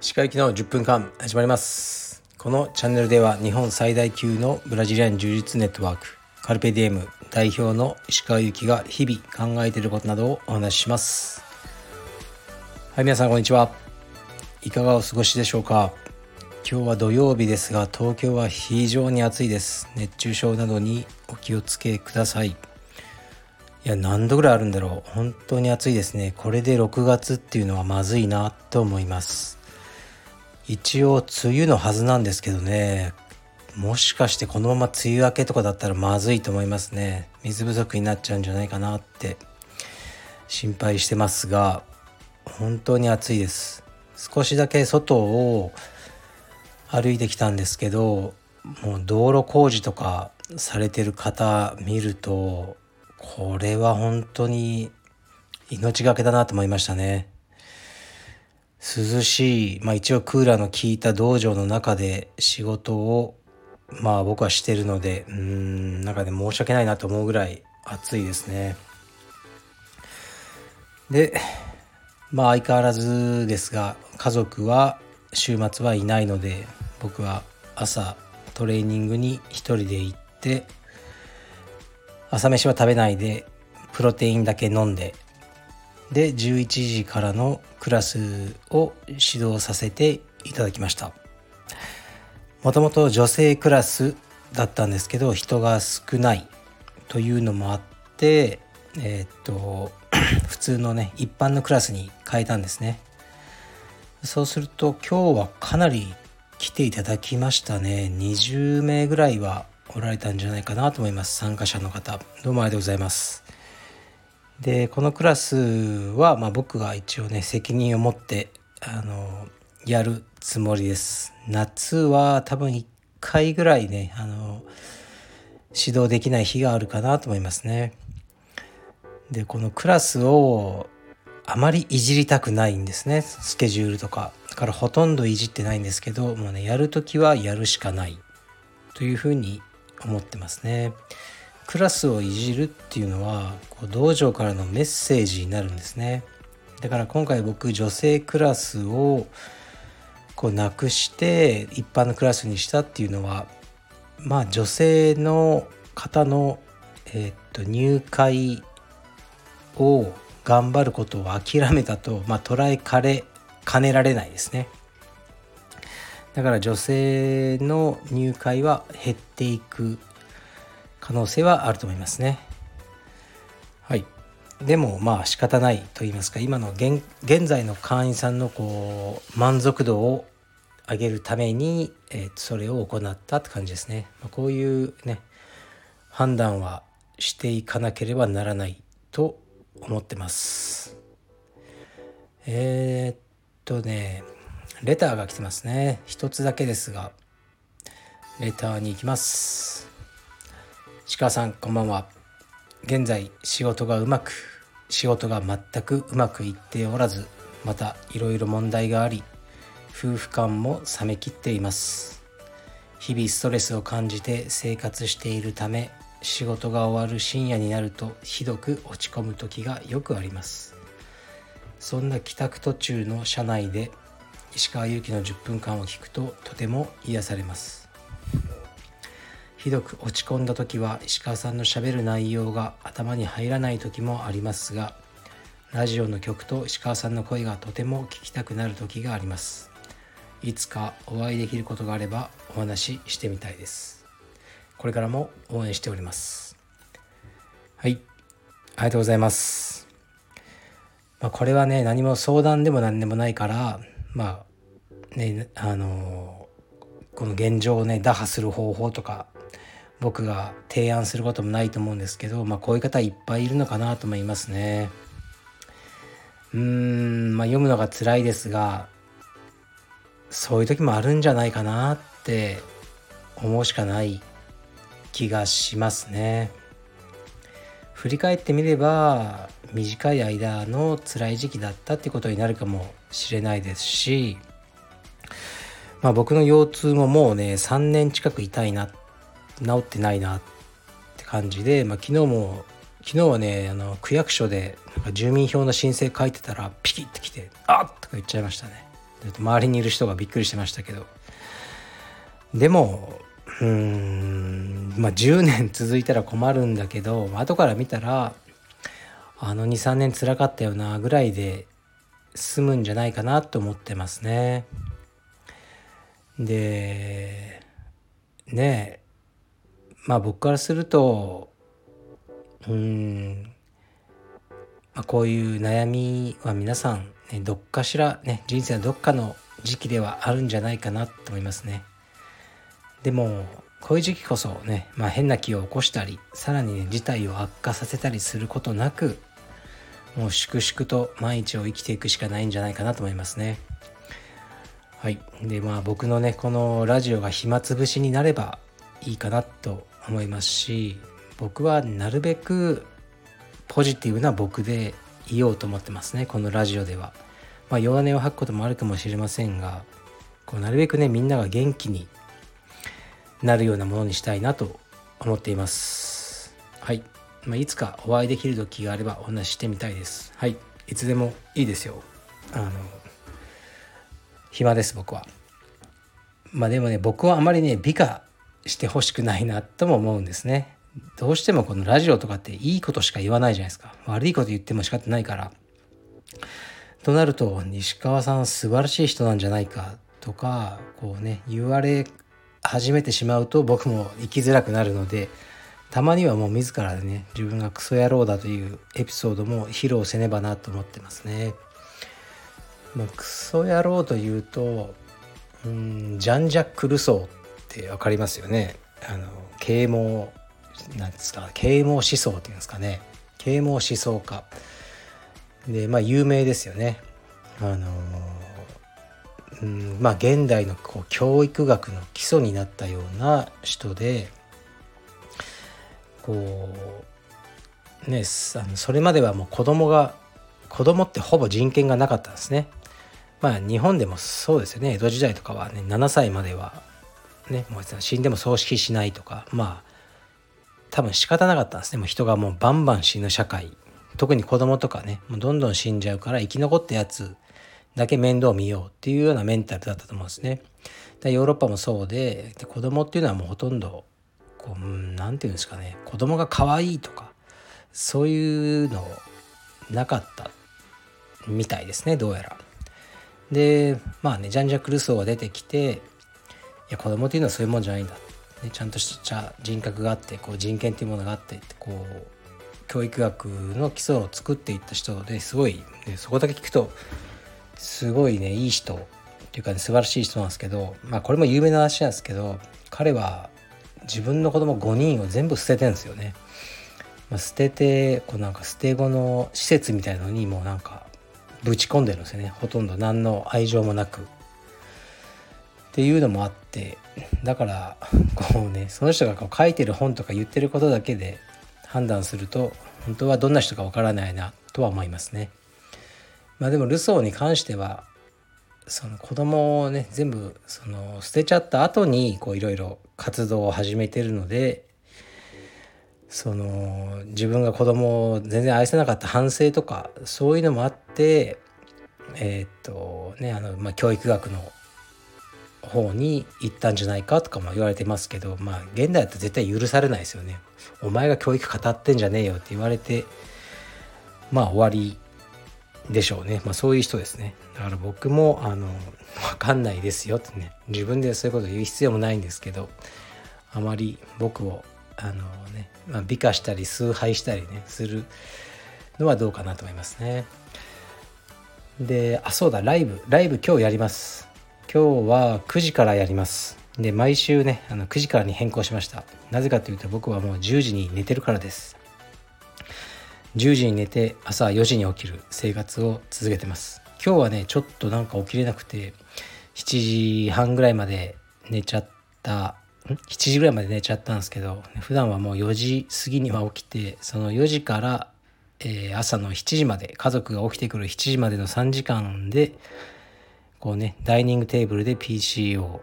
歯科行きの10分間始まります。このチャンネルでは日本最大級のブラジリアン柔術ネットワークカルペディエム代表の石川由紀が日々考えていることなどをお話しします。はい皆さんこんにちは。いかがお過ごしでしょうか？今日は土曜日ですが東京は非常に暑いです。熱中症などにお気をつけください。いや何度ぐらいあるんだろう。本当に暑いですね。これで6月っていうのはまずいなと思います。一応梅雨のはずなんですけどね。もしかしてこのまま梅雨明けとかだったらまずいと思いますね。水不足になっちゃうんじゃないかなって心配してますが本当に暑いです。少しだけ外を歩いてきたんですけどもう道路工事とかされてる方見るとこれは本当に命がけだなと思いましたね。涼しい、まあ、一応クーラーの効いた道場の中で仕事をまあ僕はしてるのでうんなんかね申し訳ないなと思うぐらい暑いですね。でまあ相変わらずですが家族は週末はいないので僕は朝トレーニングに一人で行って朝飯は食べないでプロテインだけ飲んでで11時からのクラスを指導させていただきました。もともと女性クラスだったんですけど人が少ないというのもあってえー、っと 普通のね一般のクラスに変えたんですね。そうすると今日はかなり来ていただきましたね。20名ぐらいはおられたんじゃないかなと思います。参加者の方。どうもありがとうございます。でこのクラスは、まあ、僕が一応ね責任を持ってあのやるつもりです。夏は多分1回ぐらいねあの指導できない日があるかなと思いますね。でこのクラスをあまりいじりたくないんですね。スケジュールとか。だからほとんどいじってないんですけどもうねやる時はやるしかない。というふうに思ってますね。クラスをいじるっていうのはこう道場からのメッセージになるんですね。だから今回僕女性クラスをこうなくして一般のクラスにしたっていうのはまあ女性の方の、えー、っと入会を頑張ることを諦めたと、まあ、捉えかれかねられないですね。だから女性の入会は減っていく可能性はあると思いますね。はい。でもまあ仕方ないと言いますか今の現現在の会員さんのこう満足度を上げるために、えー、それを行ったって感じですね、まあ、こういうね判断はしていかなければならないと思ってます。えー、っとねレターが来てますね。一つだけですが。レターに行きます。鹿さんこんばんは。現在仕事がうまく仕事が全くうまくいっておらずまたいろいろ問題があり夫婦間も冷めきっています。日々ストレスを感じて生活しているため仕事が終わる深夜になるとひどく落ち込む時がよくあります。そんな帰宅途中の車内で石川祐希の10分間を聞くととても癒されます。ひどく落ち込んだ時は石川さんのしゃべる内容が頭に入らない時もありますがラジオの曲と石川さんの声がとても聞きたくなる時があります。いつかお会いできることがあればお話ししてみたいです。これからも応援しております。はい。ありがとうございます、まあ、これはね何も相談でも何でもないからまあねあのこの現状をね打破する方法とか僕が提案することもないと思うんですけど、まあ、こういう方いっぱいいるのかなと思いますね。うーん、まあ、読むのが辛いですがそういう時もあるんじゃないかなって思うしかない気がしますね。振り返ってみれば短い間の辛い時期だったってことになるかもしれないですし、まあ、僕の腰痛ももうね3年近く痛いな治ってないなって感じで、まあ、昨日も昨日はねあの区役所でなんか住民票の申請書いてたらピキッてきて「あっ!」とか言っちゃいましたね周りにいる人がびっくりしてましたけどでもうーんまあ10年続いたら困るんだけど後から見たらあの23年つらかったよなぐらいで済むんじゃないかなと思ってますね。でねえまあ僕からするとうんまあ、こういう悩みは皆さん、ね、どっかしら、ね、人生のどっかの時期ではあるんじゃないかなと思いますね。でもこういう時期こそね、まあ、変な気を起こしたりさらにね事態を悪化させたりすることなくもう粛々と毎日を生きていくしかないんじゃないかなと思いますね。はい。で、まあ僕のね、このラジオが暇つぶしになればいいかなと思いますし、僕はなるべくポジティブな僕でいようと思ってますねこのラジオでは。まあ、弱音を吐くこともあるかもしれませんがこうなるべくねみんなが元気になるようなものにしたいなと思っています。はい。まあ、いつかお会いできる時があればお話ししてみたいです。はい。いつでもいいですよ。あの暇です僕は。まあでもね僕はあまりね美化してほしくないなとも思うんですね。どうしてもこのラジオとかっていいことしか言わないじゃないですか。悪いこと言っても仕方ないから。となると、西川さん素晴らしい人なんじゃないかとか、こうね、言われ始めてしまうと僕も生きづらくなるので、たまにはもう自らでね、自分がクソ野郎だというエピソードも披露せねばなと思ってますね。まあ、クソ野郎というと、うん、ジャン・ジャック・ルソーって分かりますよね。あの啓蒙なんですか啓蒙思想っていうんですかね啓蒙思想家でまあ有名ですよねあのうんまあ現代のこう教育学の基礎になったような人でこうねあのそれまではもう子供が子供ってほぼ人権がなかったんですね。まあ日本でもそうですよね。江戸時代とかはね7歳まではねもう死んでも葬式しないとかまあ多分仕方なかったんですね。もう人がもうバンバン死ぬ社会。特に子供とかねもうどんどん死んじゃうから生き残ったやつだけ面倒見ようっていうようなメンタルだったと思うんですね。でヨーロッパもそうでで子供っていうのはもうほとんどこう何て言うんですかね子供が可愛いとかそういうのなかったみたいですねどうやら。でまあねジャン・ジャック・ルソーが出てきていや子供っていうのはそういうもんじゃないんだね、ちゃんとした人格があってこう人権っていうものがあってこう教育学の基礎を作っていった人ですごい、ね、そこだけ聞くとすごいねいい人っていうか、ね、素晴らしい人なんですけどまあこれも有名な話なんですけど彼は自分の子供5人を全部捨ててんですよね。まあ、捨ててこうなんか捨て子の施設みたいのにもうなんかぶち込んでるんですよねほとんど何の愛情もなく。っていうのもあってだからこうねその人がこう書いてる本とか言ってることだけで判断すると本当はどんな人かわからないなとは思いますね。まあでもルソーに関してはその子供をね全部その捨てちゃった後にこういろいろ活動を始めてるのでその自分が子供を全然愛せなかった反省とかそういうのもあってえー、っとねあの、まあ、教育学の方に行ったんじゃないかとかも言われてますけどまあ現代だと絶対許されないですよね。お前が教育語ってんじゃねえよって言われてまあ終わりでしょうね。まあそういう人ですね。だから僕もあの分かんないですよってね自分でそういうこと言う必要もないんですけどあまり僕をあのね、まあ、美化したり崇拝したりねするのはどうかなと思いますね。であそうだライブライブ今日やります今日は9時からやりますで毎週ねあの9時からに変更しましたなぜかというと僕はもう10時に寝てるからです10時に寝て朝4時に起きる生活を続けてます今日はねちょっとなんか起きれなくて7時半ぐらいまで寝ちゃった7時ぐらいまで寝ちゃったんですけど普段はもう4時過ぎには起きてその4時から、えー、朝の7時まで家族が起きてくる7時までの3時間でこうねダイニングテーブルで PC を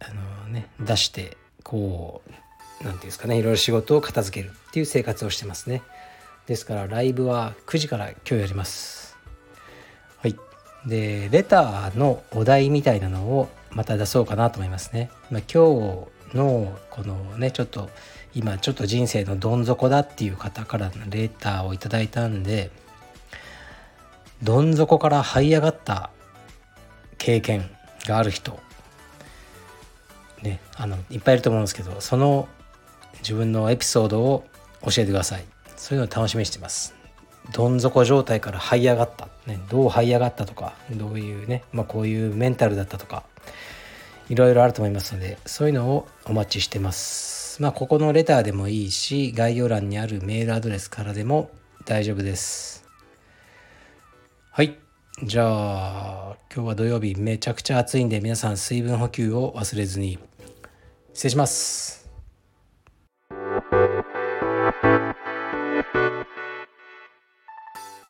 あの、ね、出してこう何て言うんですかねいろいろ仕事を片付けるっていう生活をしてますね。ですからライブは9時から今日やります。はい。でレターのお題みたいなのをまた出そうかなと思いますね、まあ、今日のこのねちょっと今ちょっと人生のどん底だっていう方からのレターをいただいたんでどん底から這い上がった経験がある人ねあのいっぱいいると思うんですけどその自分のエピソードを教えてください。そういうのを楽しみにしてます。どん底状態から這い上がった、ね、どう這い上がったとかどういうね、まあ、こういうメンタルだったとかいろいろあると思いますのでそういうのをお待ちしてます。まあここのレターでもいいし概要欄にあるメールアドレスからでも大丈夫です。はい。じゃあ今日は土曜日めちゃくちゃ暑いんで皆さん水分補給を忘れずに失礼します。